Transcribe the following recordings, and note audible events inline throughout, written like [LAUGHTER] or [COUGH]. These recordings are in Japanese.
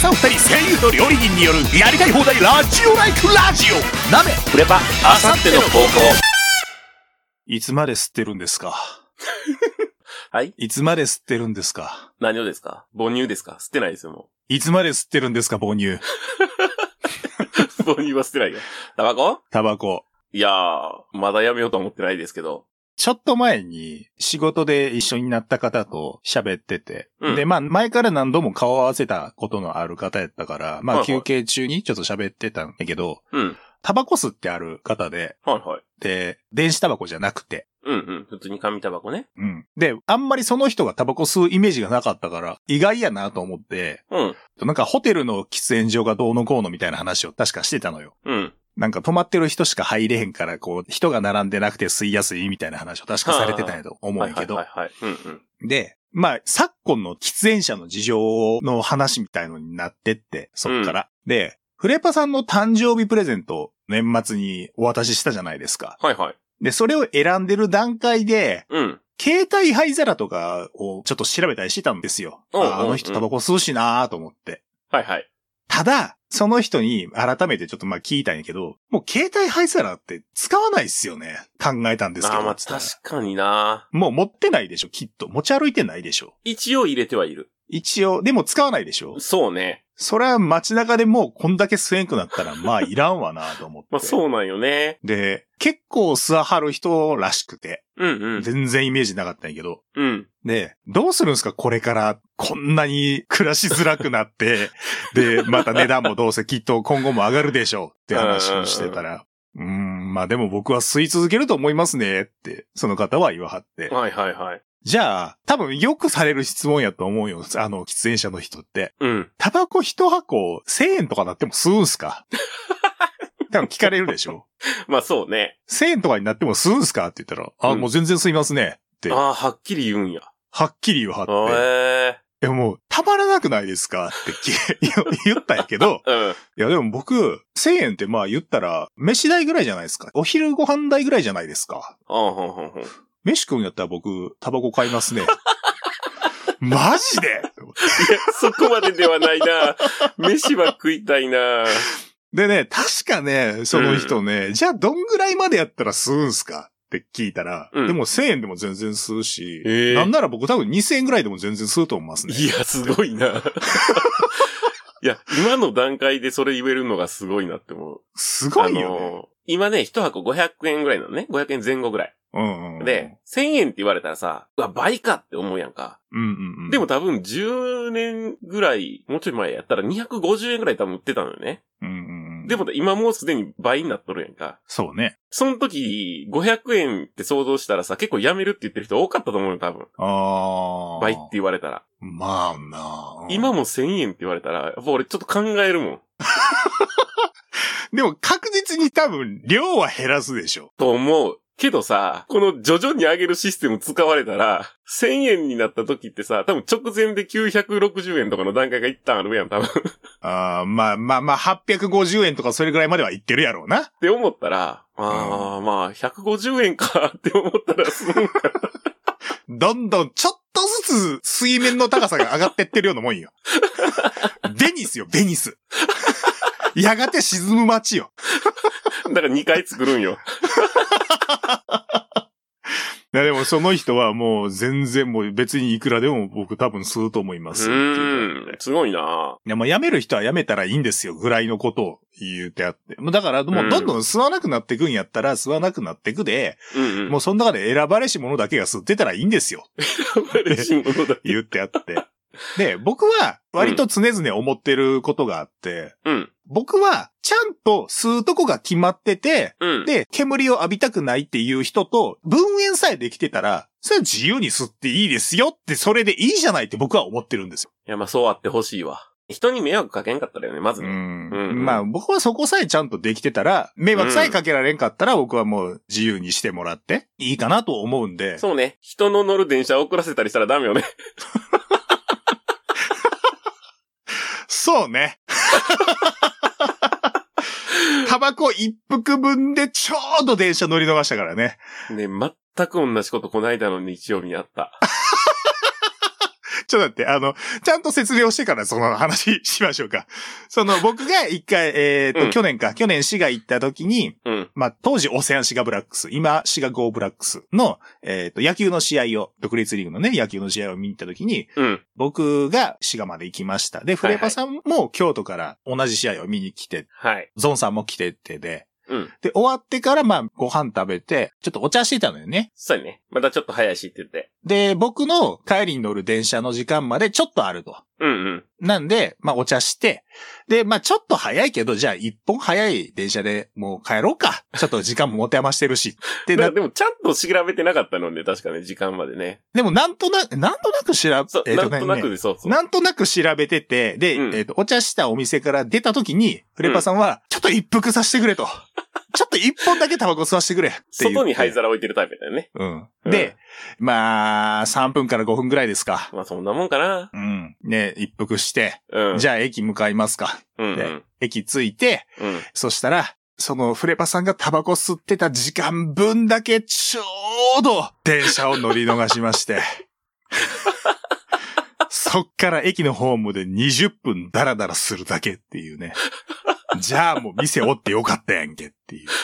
さん二人声優と料理人によるやりたい放題ラジオライクラジオ鍋フレパあさっての方向いつまで吸ってるんですか？[LAUGHS] はい？いつまで吸ってるんですか？何をですか？母乳ですか？吸ってないですよ、もいつまで吸ってるんですか母乳？う。[LAUGHS] 母乳は吸ってないよ。タバコ？タバコ。いやー、まだやめようと思ってないですけど。ちょっと前に仕事で一緒になった方と喋ってて、うんで、まあ前から何度も顔を合わせたことのある方やったから、まはいはいあ休憩中にちょっと喋ってたんだけど、うん。タバコ吸ってある方で、はいはい。で、電子タバコじゃなくて、うんうん。普通に紙タバコね。うん。で、あんまりその人がタバコ吸うイメージがなかったから、意外やなと思って、うん。なんかホテルの喫煙所がどうのこうのみたいな話を確かしてたのよ。うん。なんか泊まってる人しか入れへんから、こう、人が並んでなくて吸いやすいみたいな話を確かされてたんやと思うんやけど。で、まあ、昨今の喫煙者の事情の話みたいのになってって、そっから。で、フレパさんの誕生日プレゼント年末にお渡ししたじゃないですか。はいはい。で、それを選んでる段階で、うん。携帯灰皿とかをちょっと調べたりしてたんですよ。うんあの人タバコ吸うしなーと思って。はいはい。ただ、その人に改めてちょっとまあ聞いたんやけど、もう携帯灰皿って使わないっすよね。考えたんですけど。あーまあ確かになもう持ってないでしょ、きっと。持ち歩いてないでしょ。一応入れてはいる。一応、でも使わないでしょ。そうね。それは街中でもうこんだけ吸えんくなったら、まあいらんわなと思って。[LAUGHS] まあそうなんよね。で、結構吸わはる人らしくて、うんうん。全然イメージなかったんやけど。うん。で、どうするんですか？これからこんなに暮らしづらくなって、[LAUGHS] で、また値段もどうせきっと今後も上がるでしょうって話をしてたら、[LAUGHS] うーん、まあでも僕は吸い続けると思いますねって、その方は言わはって。はいはいはい。じゃあ、多分よくされる質問やと思うよ。あの、喫煙者の人って。うん。タバコ一箱1000円とかなっても吸うんすか？[LAUGHS] 多分聞かれるでしょ [LAUGHS] まあそうね。?1000 円とかになっても吸うんすか？って言ったら、あ、うんもう全然吸いますね。って、はああ、はっきり言うんや。っきり言わはって。へえ。いやもう、たまらなくないですか？ってき [LAUGHS] 言ったんやけど、うん。いやでも僕、1000円ってまあ言ったら、飯代ぐらいじゃないですか。お昼ご飯代ぐらいじゃないですか。ああ、ほんほんほん。飯食うんやったら僕、タバコ買いますね。[LAUGHS] マジで？いや、そこまでではないな。飯は食いたいな。でね、確かね、その人ね、じゃあどんぐらいまでやったら吸うんすかって聞いたら、うんでも1000円でも全然吸うし、へえなんなら僕多分2000円ぐらいでも全然吸うと思いますね。いや、すごいな。いや、今の段階でそれ言えるのがすごいなって思う。すごいよね。今ね、一箱500円ぐらいなのね。500円前後ぐらい。うんうん、で、1000円って言われたらさ、うわ、倍かって思うやんか。うんうんうん、でも多分10年ぐらい、もうちょい前やったら250円ぐらい多分売ってたのよね。うんうんうん、でも今もうすでに倍になっとるやんか。そうね。その時、500円って想像したらさ、結構やめるって言ってる人多かったと思うよ、多分。ああ。倍って言われたら。まあなあ、うん今も1000円って言われたら、やっぱ俺ちょっと考えるもん。でも確実に多分量は減らすでしょ。と思う。けどさ、この徐々に上げるシステム使われたら、1000円になった時ってさ、多分直前で960円とかの段階が一旦あるやん、多分。っああ、まあまあまあ、850円とかそれぐらいまではいってるやろうな。て思ったら、ああ、まあ、150円かって思ったら、す。どんどんちょっとずつ水面の高さが上がってってるようなもんよ。[LAUGHS] ベニスよ、ベニス。やがて沈む街よ。[LAUGHS] だから2回作るんよ。[LAUGHS] いやでもその人はもう全然もう別にいくらでも僕多分吸うと思いまうすって言ってーん。すごいないやもう辞める人は辞めたらいいんですよぐらいのことを言ってあって。だからもうどんどん吸わなくなってくんやったら吸わなくなってくで、うんうん。もうその中で選ばれし者だけが吸ってたらいいんですよ。嬉しいものだ。[LAUGHS] 言ってあって。で、僕は割と常々思ってることがあって、うん。僕はちゃんと吸うとこが決まってて、うん。で、煙を浴びたくないっていう人と分煙さえできてたら、それは自由に吸っていいですよって、それでいいじゃないって僕は思ってるんですよ。いや、まあそうあってほしいわ。人に迷惑かけんかったらよね、まずね。うん。うんまあ僕はそこさえちゃんとできてたら、迷惑さえかけられんかったら僕はもう自由にしてもらっていいかなと思うんで。そうね。人の乗る電車遅らせたりしたらダメよね。そうね。[LAUGHS] タバコ一服分でちょうど電車乗り逃したからね。ね、全く同じことこないだの日曜日にあった。[LAUGHS] ちょっと待って、あの、ちゃんと説明をしてからその話しましょうか。その、僕が一回、えっ、と、うん去年か、去年市が行った時に、うん。まあ、当時オセアンシガブラックス、今シガゴーブラックスの、えっ、と、野球の試合を、独立リーグのね、野球の試合を見に行った時に、うん。僕が滋賀まで行きました。で、フレパさんも京都から同じ試合を見に来て、はい。ゾンさんも来てってで、うん。で、終わってから、まあ、ご飯食べて、ちょっとお茶してたのよね。そうやね。またちょっと早いしって言って。で、僕の帰りに乗る電車の時間までちょっとあると。うんうん。なんで、まあお茶して、で、まあちょっと早いけど、じゃあ一本早い電車でもう帰ろうか。ちょっと時間も持て余してるし。で、なだ [LAUGHS] でもちゃんと調べてなかったのね、確かね、時間までね。でもなんとなく、なんとなく調べ、えっなんとなねくで、そうそう。なんとなく調べてて、で、うんえっ、と、お茶したお店から出た時に、フレパさんは、ちょっと一服させてくれと。ちょっと一本だけタバコ吸わせてくれって。外に灰皿置いてるタイプだよね。うん。うんで、まあ、3分から5分ぐらいですか。まあそんなもんかな。うん。ね、一服して、うん。じゃあ駅向かいますか。でうんうん。駅着いて、うん。そしたら、そのフレパさんがタバコ吸ってた時間分だけちょうど電車を乗り逃しまして。[LAUGHS] そっから駅のホームで20分ダラダラするだけっていうね。じゃあもう店おってよかったやんけっていう。[LAUGHS]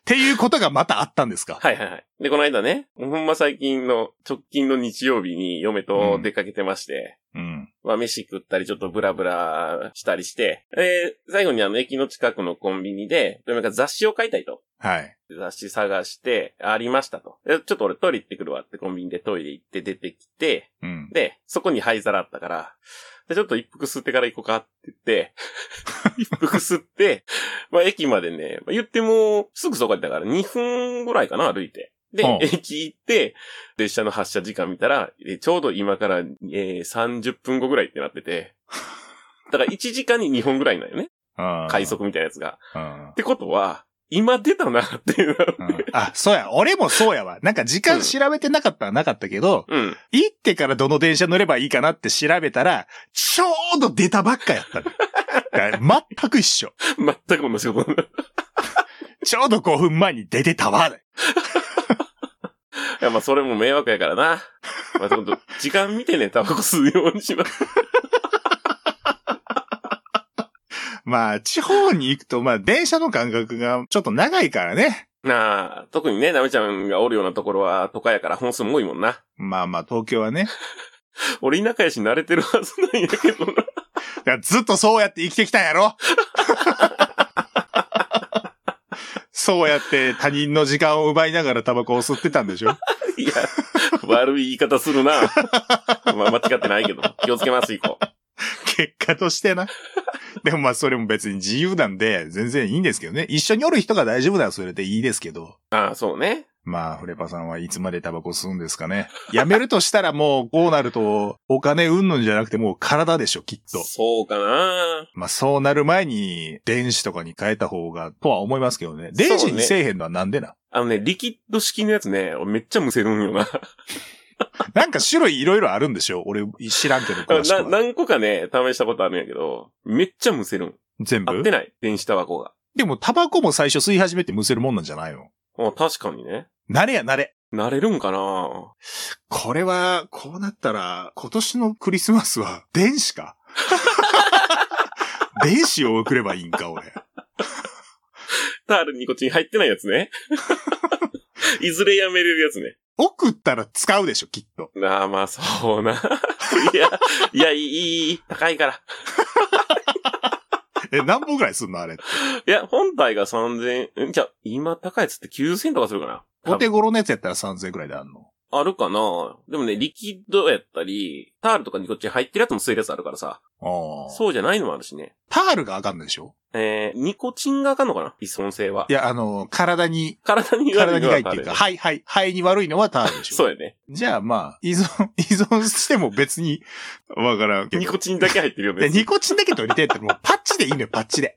っていうことがまたあったんですか？はいはいはい。で、この間ね、ほんま最近の直近の日曜日に嫁と出かけてまして、うん。まあ飯食ったりちょっとブラブラしたりして、えー、最後にあの駅の近くのコンビニで、嫁が雑誌を買いたいと。はい。雑誌探して、ありましたと。えちょっと俺トイレ行ってくるわってコンビニでトイレ行って出てきて、うん。で、そこに灰皿あったから、でちょっと一服吸ってから行こうかって言って、[LAUGHS] 一服吸って、まあ駅までね、まあ、言ってもすぐそこだったから2分ぐらいかな、歩いて。で、うん駅行って、列車の発車時間見たら、えちょうど今から、えー30分後ぐらいってなってて、だから1時間に2本ぐらいなんよね。うん快。速みたいなやつが。うんってことは、今出たなっていう。うんあ、そうや。俺もそうやわ。なんか時間調べてなかったらなかったけど、うん。行ってからどの電車乗ればいいかなって調べたら、ちょうど出たばっかやった [LAUGHS] 全く一緒。[LAUGHS] 全く同じこと。[LAUGHS] ちょうど5分前に出てたわ。いや、まあ、それも迷惑やからな。まあ、ちょっと、時間見てね、タバコ吸うようにします。[LAUGHS] まあ、地方に行くと、まあ、電車の間隔がちょっと長いからね。なあ、特にね、なめちゃんがおるようなところは、都会やから本数も多いもんな。まあまあ、東京はね。[LAUGHS] 俺田舎やし慣れてるはずなんやけどな。だからずっとそうやって生きてきたんやろ [LAUGHS] そうやって他人の時間を奪いながらタバコを吸ってたんでしょ？[LAUGHS] いや、悪い言い方するな。[LAUGHS] まあ、間違ってないけど。気をつけます、以降。結果としてな。でもまあそれも別に自由なんで全然いいんですけどね。一緒におる人が大丈夫ならそれでいいですけど。ああ、そうね。まあ、フレパさんはいつまでタバコ吸うんですかね。やめるとしたらもうこうなるとお金うんぬんじゃなくてもう体でしょ、きっと。そうかな。まあそうなる前に電子とかに変えた方がとは思いますけどね。電子にせえへんのはなんでな、あのね、リキッド式のやつね、俺めっちゃむせるんよな。[LAUGHS] なんか種類いろいろあるんでしょ？俺知らんけど詳しくなは。何個かね、試したことあるんやけど、めっちゃむせるん。全部？合ってない電子タバコが。でもタバコも最初吸い始めてむせるもんなんじゃないの？あ確かにね。慣れや慣れ。慣れるんかな？これは、こうなったら、今年のクリスマスは電子か？[LAUGHS] 電子を送ればいいんか、俺。タールニコチン入ってないやつね。[LAUGHS] いずれやめれるやつね。送ったら使うでしょ、きっと。なあ、まあ、そうな。いや、いや、いい、いい、高いから。[LAUGHS] え、何本ぐらいすんのあれって？いや、本体が3000円、ん？じゃあ、今高いやつって9000円とかするかな？お手頃のやつやったら3000円くらいであんの？あるかなでもね、リキッドやったり、タールとかニコチン入ってるやつも吸えるやつあるからさ。そうじゃないのもあるしね。タールがあかんでしょ？えー、ニコチンがあかんのかな？依存性は。いや、あの、体に、体に悪体に害っていうか、肺、肺、肺に悪いのはタールでしょ。そうやね。じゃあまあ、依存、[LAUGHS] 依存しても別に、わからんけど。ニコチンだけ入ってるよで、ね。ニコチンだけ取りたいってもうパッチでいいのよ、パッチで。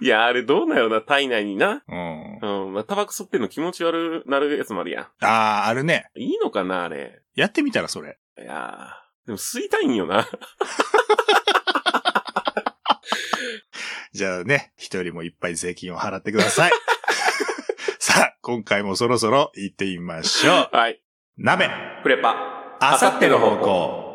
いや、あれどうなよな、体内にな。うん。うん、まあ、タバコ吸ってんの気持ち悪なるやつもあるやああ、あるね。ん。いいのかな、あれ。やってみたらそれ。いやーでも吸いたいんよな。[LAUGHS] [LAUGHS] じゃあね、人よりもいっぱい税金を払ってください。[LAUGHS] さあ、今回もそろそろ行ってみましょう。はい。鍋、プレパ。あさっての方向。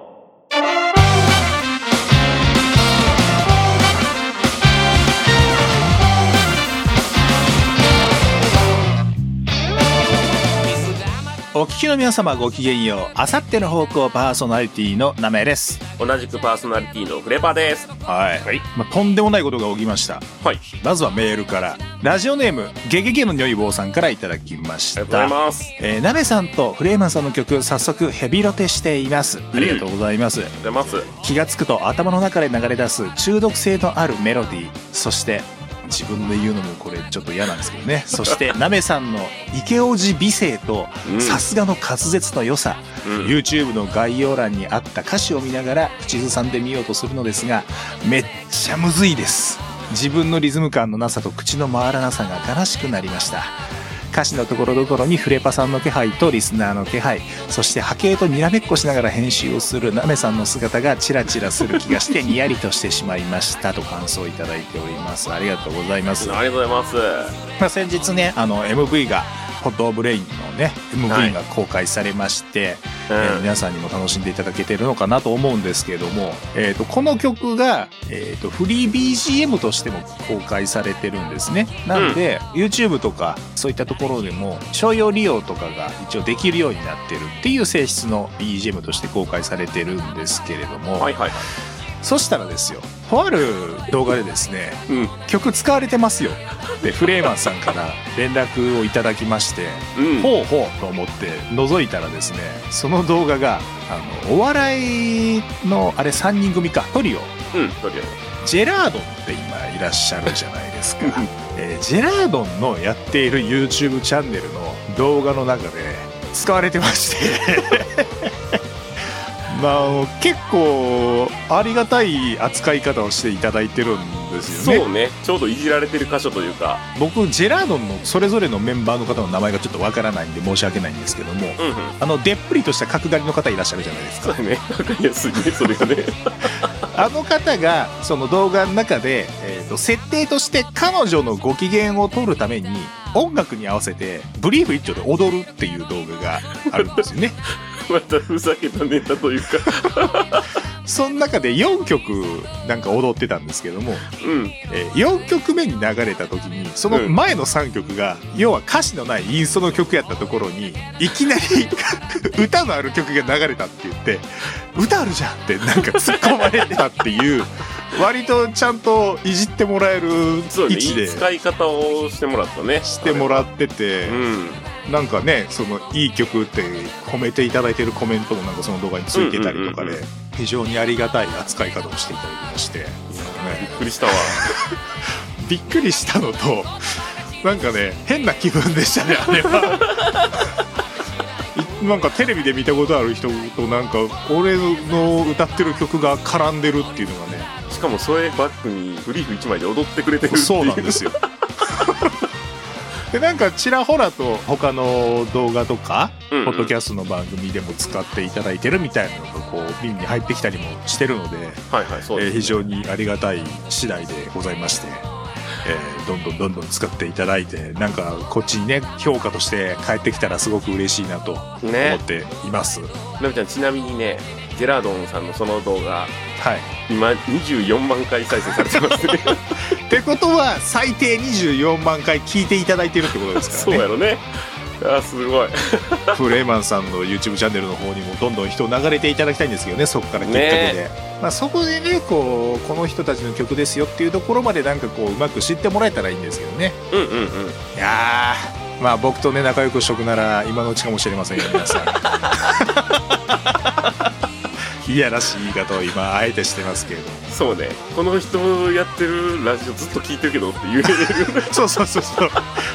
お聞きの皆様ごきげんよう。あさっての方向パーソナリティのナメです。同じくパーソナリティのフレパです。はい。はい。まあ、とんでもないことが起きました。はい。まずはメールから。ラジオネーム、ゲゲゲの如意棒さんからいただきましありがとうございた。ます。えー、ナベさんとフレーマンさんの曲、早速ヘビロテしています。ありがとうございます。ありがとうございます。気がつくと頭の中で流れ出す中毒性のあるメロディーそして自分で言うのもこれちょっと嫌なんですけどね。[LAUGHS] そしてナメさんの池王子美声とうん。さすがの滑舌の良さ、うん。YouTube の概要欄にあった歌詞を見ながら口ずさんでみようとするのですがめっちゃむずいです。自分のリズム感のなさと口の回らなさが悲しくなりました歌詞のところどころにフレパさんの気配とリスナーの気配そして波形とにらめっこしながら編集をするナメさんの姿がチラチラする気がしてにやりとしてしまいましたと感想をいただいておりますありがとうございます、ありがとうございます。まあ、先日ねあの MV がホットオブレインのねはい。MV が公開されまして、うん。えー皆さんにも楽しんでいただけてるのかなと思うんですけれども、えー、とこの曲が、えー、とフリー BGM としても公開されてるんですね。なんで、YouTube とかそういったところでも商用利用とかが一応できるようになってるっていう性質の BGM として公開されてるんですけれども、はいはいはい。そしたらですよとある動画でですねうん。曲使われてますよってフレーマンさんから連絡をいただきましてうん。ほうほうと思って覗いたらですねその動画があのお笑いのあれ3人組かトリオうん。ジェラードンって今いらっしゃるじゃないですかうん、えージェラードンのやっている YouTube チャンネルの動画の中で使われてましてまあ結構ありがたい扱い方をしていただいてるんですよねそうね。ちょうどいじられてる箇所というか。僕ジェラードンのそれぞれのメンバーの方の名前がちょっとわからないんで申し訳ないんですけどもうんうん。あのでっぷりとした角刈りの方いらっしゃるじゃないですかそうだね。わかりやすいね、それがね。[LAUGHS] あの方がその動画の中で、えーと設定として彼女のご機嫌を取るために音楽に合わせてブリーフ一丁で踊るっていう動画があるんですよね [LAUGHS] またふざけたネタというか。その中で4曲なんか踊ってたんですけども、うん。えー4曲目に流れた時にその前の3曲が、要は歌詞のないインストの曲やったところにいきなり [LAUGHS] 歌のある曲が流れたって言って歌あるじゃんってなんか突っ込まれたっていう割とちゃんといじってもらえる位置でい使い方をしてもらったね。してもらっててうん。なんかねそのいい曲って褒めていただいてるコメントもなんかその動画についてたりとかで非常にありがたい扱い方をしていただきまして、ね。びっくりしたわ。びっくりしたのとなんかね変な気分でしたねあれは。[LAUGHS] いなんかテレビで見たことある人となんか俺の歌ってる曲が絡んでるっていうのがね。しかもそれバックにブリーフ1枚で踊ってくれてるっていう。そうなんですよでなんかちらほらと他の動画とか、うんうん。ポッドキャストの番組でも使っていただいてるみたいなのがこう耳に入ってきたりもしてるのではいはい、そうです、えー非常にありがたい次第でございまして、えーどんどんどんどん使っていただいてなんかこっちにね評価として返ってきたらすごく嬉しいなと思ねっています、なみちゃんちなみにねジェラードンさんのその動画はい。今24万回再生されてますね。[LAUGHS] ってことは最低24万回聞いていただいてるってことですそからね。[LAUGHS] うやろね。あすごい。[LAUGHS] フレーマンさんの YouTube チャンネルの方にもどんどん人流れていただきたいんですけどねそこからきっかけで、まあ、そこでねこうこの人たちの曲ですよっていうところまでなんかこううまく知ってもらえたらいいんですけどね。うんうんうん。いやーまあ僕とね仲良くしとくなら今のうちかもしれませんよ皆さんいやらしい言い方を今あえてしてますけれども。そうね。この人やってるラジオずっと聞いてるけどって言えるそうそうそうそう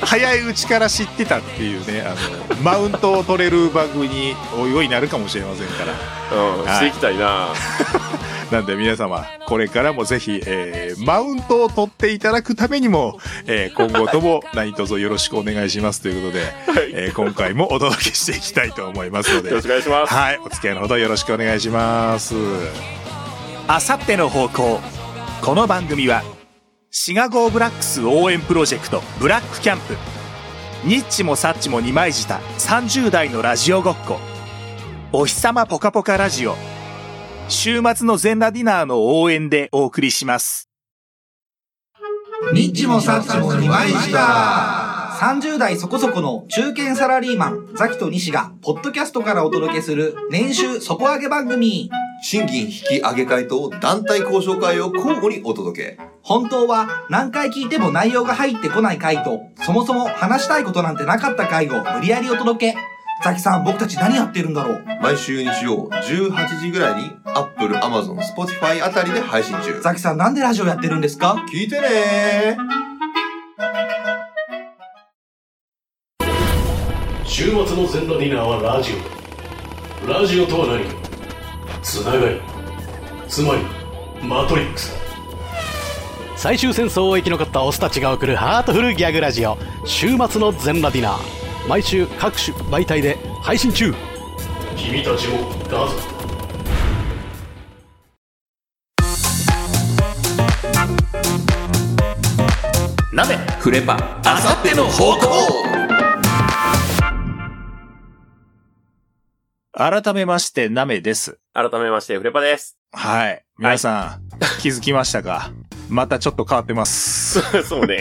早いうちから知ってたっていうねあのマウントを取れる番組においおいなるかもしれませんから。うんしていきたいな。[LAUGHS] なんで皆様、これからもぜひ、えーマウントを取っていただくためにも、えー今後とも何卒よろしくお願いしますということで、はい。えー今回もお届けしていきたいと思いますので。よろし、くお願いします。はい、お付き合いのほどよろしくお願いします。あさっての方向。この番組は、シガゴーブラックス応援プロジェクトブラックキャンプ。ニッチもサッチも二枚舌30代のラジオごっこ。お日様ポカポカラジオ。週末の全裸ディナーの応援でお送りします。ニッチもサッチも二枚した30代そこそこの中堅サラリーマン、ザキと西が、ポッドキャストからお届けする、年収底上げ番組。賃金引き上げ会と団体交渉会を交互にお届け。本当は何回聞いても内容が入ってこない回と、そもそも話したいことなんてなかった回を無理やりお届け。ザキさん、僕たち何やってるんだろう？毎週日曜18時ぐらいに Apple、Amazon、Spotify あたりで配信中。ザキさん、なんでラジオやってるんですか？聞いてね週末の全裸ディナーはラジオ。ラジオとは何？かつながり。つまりマトリックスだ最終戦争を生き残ったオスたちが送るハートフルギャグラジオ。週末の全裸ディナー。毎週各種媒体で配信中。君たちもだぞ。鍋フレパ。あさっての方向。改めまして、ナメです。改めまして、フレパです。はい。皆さん、気づきましたか？またちょっと変わってます。[LAUGHS] そうね。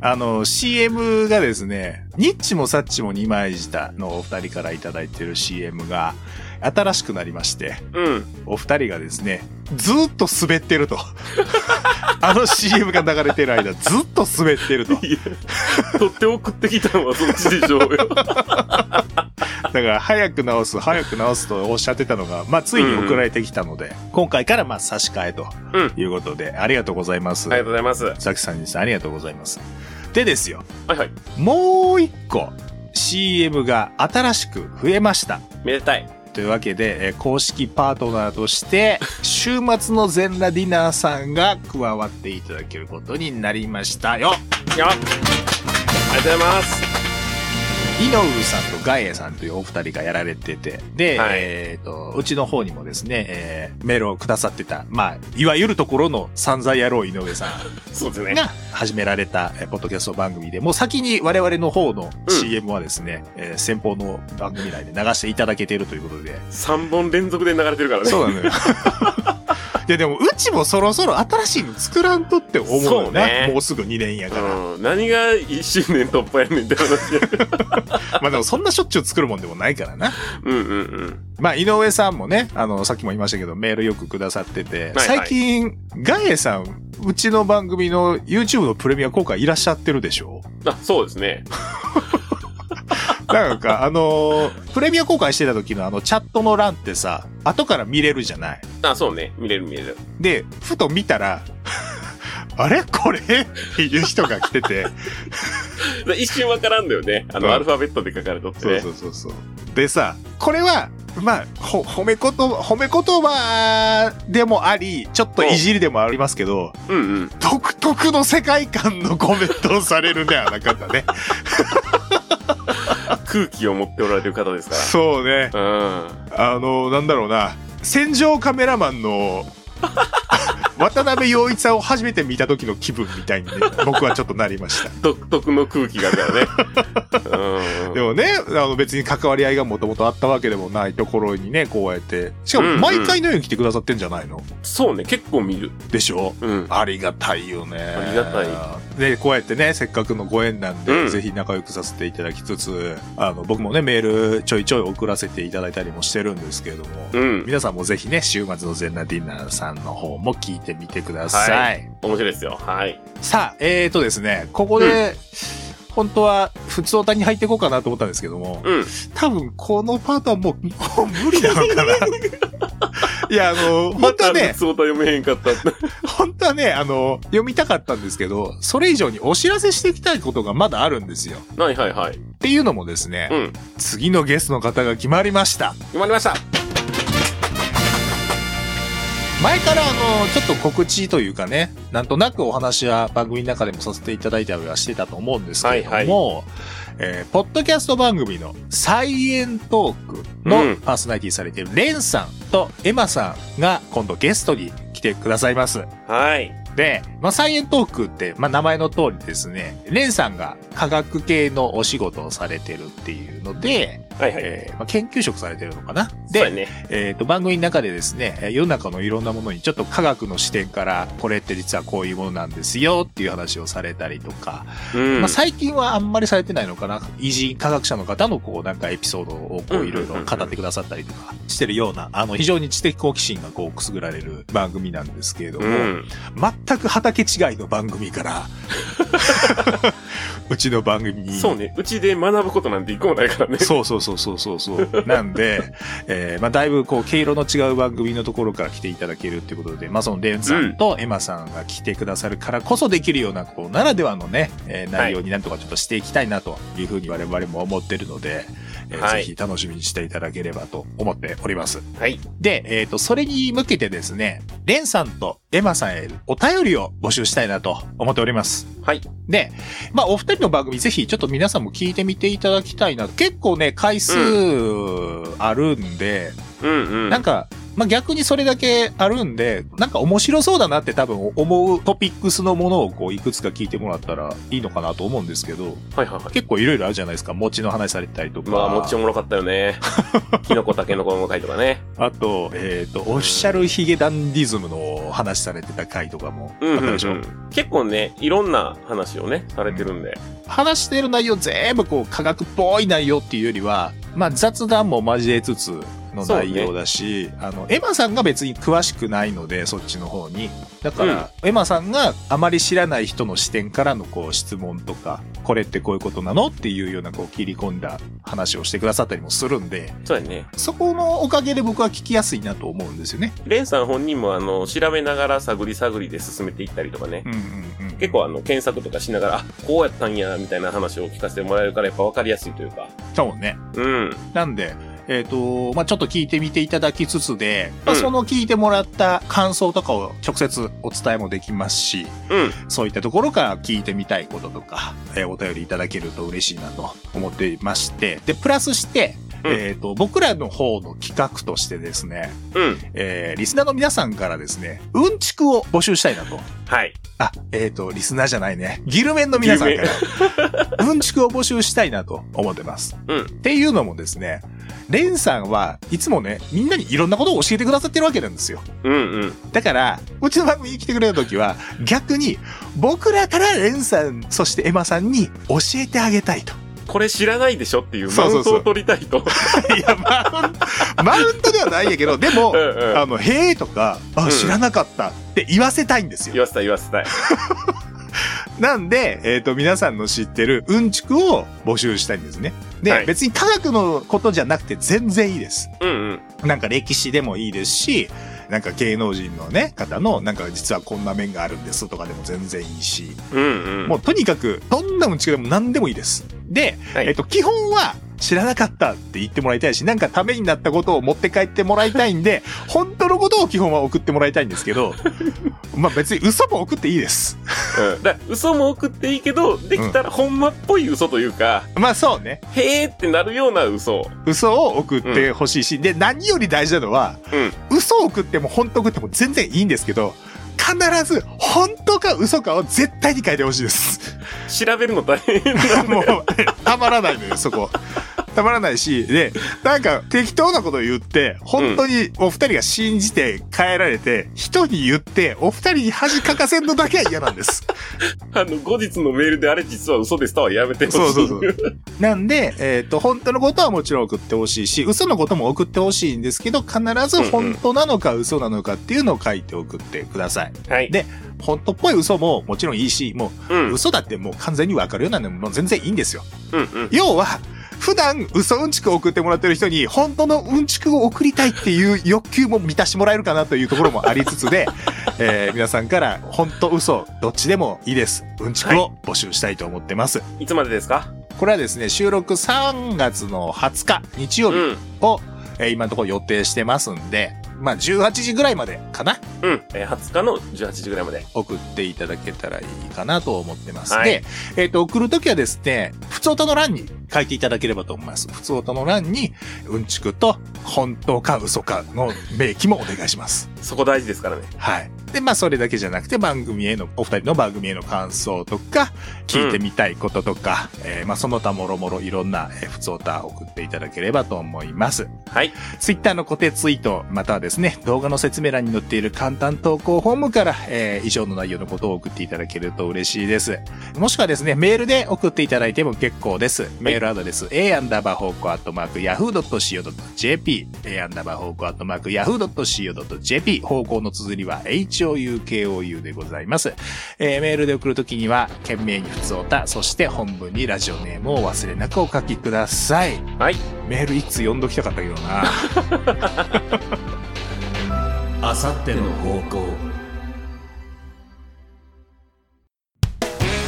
あの、CM がですね、ニッチもサッチも二枚舌のお二人からいただいてる CM が新しくなりまして、うん。お二人がですね、ずーっと滑ってると。[LAUGHS] あの CM が流れてる間、ずっと滑ってると。取って送ってきたのはそっちでしょうよ。[LAUGHS] だから、早く直す、早く直すとおっしゃってたのが、まあ、ついに送られてきたので、今回からまあ差し替えとうんいうことで、ありがとうございます。ありがとうございます。はザキさんにさんありがとうございます。でですよ、いはい。もう一個 CM が新しく増えました。めでたい。というわけで、えー公式パートナーとして、[LAUGHS] 週末の全裸ディナーさんが加わっていただけることになりましたよ。いや。ありがとうございます。イノウさんとガイエさんというお二人がやられてて、で、はいえっ、と、うちの方にもですね、えーメールをくださってた、まあ、いわゆるところの散々野郎井上さ [LAUGHS] そうですね。んが始められた、えーポッドキャスト番組で、もう先に我々の方のうん CM はですね、えー先方の番組内で流していただけているということで、3本連続で流れてるからね。そうなのよ。[LAUGHS] で、でも、うちもそろそろ新しいの作らんとって思うよそうねね。もうすぐ2年やから。うん。何が1周年突破やねんって話。[LAUGHS] まあでもそんなしょっちゅう作るもんでもないからな。うんうんうん。まあ、井上さんもね、あの、さっきも言いましたけど、メールよくくださってて、はい最近、ガエさん、うちの番組の YouTube のプレミア公開いらっしゃってるでしょ？あ、そうですね。なんか、あのープレミア公開してた時のあの、チャットの欄ってさ、後から見れるじゃないあ、そうね。見れる見れる。で、ふと見たら、[LAUGHS] あれ？これ？っていう人が来てて、で [LAUGHS] 一瞬わからんだよね。あの、うんアルファベットで書かれとってそうね。そうそうそう。でさ、これは、まあ、ほ、褒め言葉、褒め言葉でもあり、ちょっといじりでもありますけど、うんうん。独特の世界観のコメントをされるね、あな方ね。[LAUGHS] 空気を持っておられる方ですかそうね。ら。うん。あの、なんだろうな。戦場カメラマンの、[LAUGHS] 渡辺陽一さんを初めて見た時の気分みたいにね、僕はちょっとなりました。独特の空気があるからね。[LAUGHS] うん。でもね、あの別に関わり合いがもともとあったわけでもないところにね、こうやって。しかも毎回のように来てくださってんじゃないの、そうね、結構見る。でしょうん。ありがたいよね。ありがたい。で、こうやってね、せっかくのご縁なんで、うんぜひ仲良くさせていただきつつ、あの、僕もね、メールちょいちょい送らせていただいたりもしてるんですけれども、うん。皆さんもぜひね、週末の全裸ディナーさんの方も聞いてみてください。は面白いですよ。はい。さあ、えーとですね、ここで、本当は普通歌に入っていこうかなと思ったんですけども、うん。多分このパートはもう、もう無理なのかな。[LAUGHS] いや、あの、本当はね、そう読めへんかった。本当はね、あの、読みたかったんですけど、それ以上にお知らせしていきたいことがまだあるんですよ。はいはいはい。っていうのもですね、うん。次のゲストの方が決まりました。決まりました。前からあの、ちょっと告知というかね、なんとなくお話は番組の中でもさせていただいたりはしてたと思うんですけれども、えーポッドキャスト番組のサイエントークのうんパーソナリティされているレンさんとエマさんが今度ゲストに来てくださいます。はい。で、まあ、サイエントークって、まあ、名前の通りですね、レンさんが科学系のお仕事をされてるっていうので、はいはい。えーまあ、研究職されてるのかなで、ね。えっ、と、番組の中でですね、えー世の中のいろんなものにちょっと科学の視点から、これって実はこういうものなんですよっていう話をされたりとか、うん。まあ、最近はあんまりされてないのかな。偉人科学者の方のこうなんかエピソードをこういろいろ語ってくださったりとかしてるような、あの非常に知的好奇心がこうくすぐられる番組なんですけれども、うん。全く畑違いの番組から、[LAUGHS] ちの番組に。そうね。うちで学ぶことなんて一個もないからね。そうそうそうそうそうそう。[LAUGHS] なんで、えーまあだいぶこう、毛色の違う番組のところから来ていただけるっていうことで、まあそのレンさんとエマさんが来てくださるからこそできるような、こう、ならではのね、えー内容になんとかちょっとしていきたいなというふうに我々も思ってるので、えーはいぜひ楽しみにしていただければと思っております。はい。で、えっ、と、それに向けてですね、レンさんとエマさんへお便りを募集したいなと思っております。はい。で、まあ、お二人の番組ぜひちょっと皆さんも聞いてみていただきたいな。結構ね、回数あるんで、うんうん。なんか、まあ、逆にそれだけあるんで、なんか面白そうだなって多分思うトピックスのものをこういくつか聞いてもらったらいいのかなと思うんですけど、はいはいはい。結構いろいろあるじゃないですか。餅の話されたりとか。まあ、もちおもろかったよね。キノコタケノコの回とかね。あと、えっ、と、オフィシャルヒゲダンディズムの話されてた回とかもあうんうん、うったでしょ。ん。結構ね、いろんな話をね、されてるんで。話してる内容全部こう科学っぽい内容っていうよりは、まあ雑談も交えつつの内容だし、あの、エマさんが別に詳しくないので、そっちの方に。だから、エマさんがあまり知らない人の視点からのこう質問とか、これってこういうことなのっていうようなこう切り込んだ話をしてくださったりもするんで、そうやね。そこのおかげで僕は聞きやすいなと思うんですよね。レンさん本人もあの、調べながら探り探りで進めていったりとかね。うんうんうん。結構あの、検索とかしながら、あ、こうやったんや、みたいな話を聞かせてもらえるからやっぱ分かりやすいというか。そうね。うん。なんで、えっ、と、まあ、ちょっと聞いてみていただきつつで、まあうんその聞いてもらった感想とかを直接お伝えもできますし、うん。そういったところから聞いてみたいこととか、えーお便りいただけると嬉しいなと思っていまして、で、プラスして、うんえっ、と、僕らの方の企画としてですね、うん。えーリスナーの皆さんからですね、うんちくを募集したいなと。はい。あ、えっ、と、リスナーじゃないね。ギルメンの皆さんから、[LAUGHS] うんちくを募集したいなと思ってます。うん。っていうのもですね、レンさんはいつもね、みんなにいろんなことを教えてくださってるわけなんですよ。うんうん。だから、うちの番組に来てくれた時は、[LAUGHS] 逆に、僕らからレンさん、そしてエマさんに教えてあげたいと。これ知らないでしょっていうマウンそうそうそうトを取りたいと。いや、マウント、マウントではないんやけど、でも [LAUGHS] う、んうん。あの、へえとか、あ、うん知らなかったって言わせたいんですよ。言わせたい言わせたい。なんで、えっ、と、皆さんの知ってるうんちくを募集したいんですね。で、はい別に科学のことじゃなくて全然いいです。うんうん。なんか歴史でもいいですし、なんか芸能人のね、方の、なんか実はこんな面があるんですとかでも全然いいし、うんうん。もうとにかく、どんなうんちくでも何でもいいです。で、はいえっと、基本は、知らなかったって言ってもらいたいし、なんかためになったことを持って帰ってもらいたいんで、[LAUGHS] 本当のことを基本は送ってもらいたいんですけど、[LAUGHS] まあ別に嘘も送っていいです。うん。だ嘘も送っていいけど、できたらほんまっぽい嘘というか、まあそうね。へーってなるような嘘を。嘘を送ってほしいし、で、何より大事なのは、うん。嘘を送っても本当送っても全然いいんですけど、必ず本当か嘘かを絶対に書いてほしいです。調べるの大変 [LAUGHS] も。う、たまらないのよ、そこ。たまらないし、で、なんか適当なことを言って、本当にお二人が信じて帰られて、人に言って、お二人に恥かかせんのだけは嫌なんです。[LAUGHS] あの、後日のメールであれ実は嘘ですとはやめてほしい。そうそうそう。[LAUGHS] なんで、えっ、と、本当のことはもちろん送ってほしいし、嘘のことも送ってほしいんですけど、必ず本当なのか嘘なのかっていうのを書いて送ってください。はい。で本当っぽい嘘ももちろんいいし、もう。うん嘘だってもう完全にわかるようなんで、もう全然いいんですよ。うんうん。要は、普段嘘うんちくを送ってもらってる人に、本当のうんちくを送りたいっていう欲求も満たしてもらえるかなというところもありつつで、[LAUGHS] えー皆さんから本当嘘、どっちでもいいです。うんちくを募集したいと思ってます。いつまでですか？これはですね、収録3月の20日、日曜日うん。を、えー今のところ予定してますんで、まあ18時ぐらいまでかな？うん。えー20日の18時ぐらいまで。送っていただけたらいいかなと思ってます。はいで、えっ、と、送るときはですね、普通音の欄に書いていただければと思います。普通音の欄に、うんちくと、本当か嘘かの明記もお願いします。そこ大事ですからね。はい。で、まあそれだけじゃなくて番組への、お二人の番組への感想とか、聞いてみたいこととか、えーまあその他もろもろいろんな、えー、普通歌送っていただければと思います。はい。ツイッターの固定ツイート、またはですね、動画の説明欄に載っている簡単投稿フォームから、えー以上の内容のことを送っていただけると嬉しいです。もしくはですね、メールで送っていただいても結構です。メールアドレス、a アンダーバー方向アットマーク yahoo.co.jp、a アンダーバー方向アットマーク yahoo.co.jp、方向の綴りは houkou でございます。えーメールで送るときには、懸命に普通おた、そして本文にラジオネームをお忘れなくお書きください。はい。メールいつ読んどきたかったけどな。あさっての方向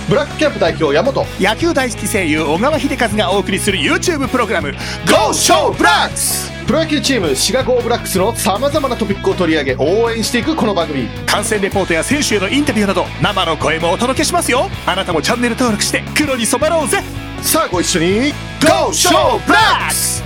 ブラックキャンプ代表山本。野球大好き声優小川秀和がお送りする YouTube プログラム GO SHOW BLACKS! プロ野球チーム滋賀ゴーブラックスのさまざまなトピックを取り上げ応援していくこの番組。観戦レポートや選手へのインタビューなど生の声もお届けしますよ。あなたもチャンネル登録して黒に染まろうぜ。さあご一緒に。GO SHOW BLACKS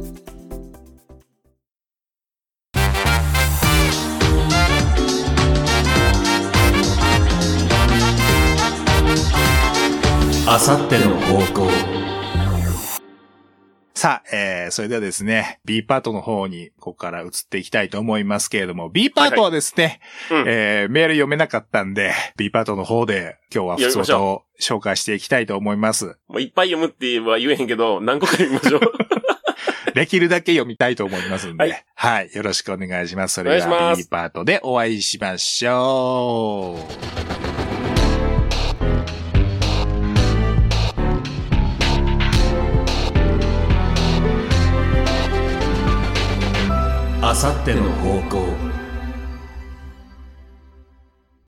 あさっての方向。さあ、えー、それではですね B パートの方にここから移っていきたいと思いますけれども B パートはですね、うん。えー、メール読めなかったんで B パートの方で今日は普通歌を紹介していきたいと思います。もういっぱい読むって言えば言えへんけど、何個か読みましょう。[LAUGHS] できるだけ読みたいと思いますんで、ははい。い、よろしくお願いします。それではす。B パートでお会いしましょう。あさっての方向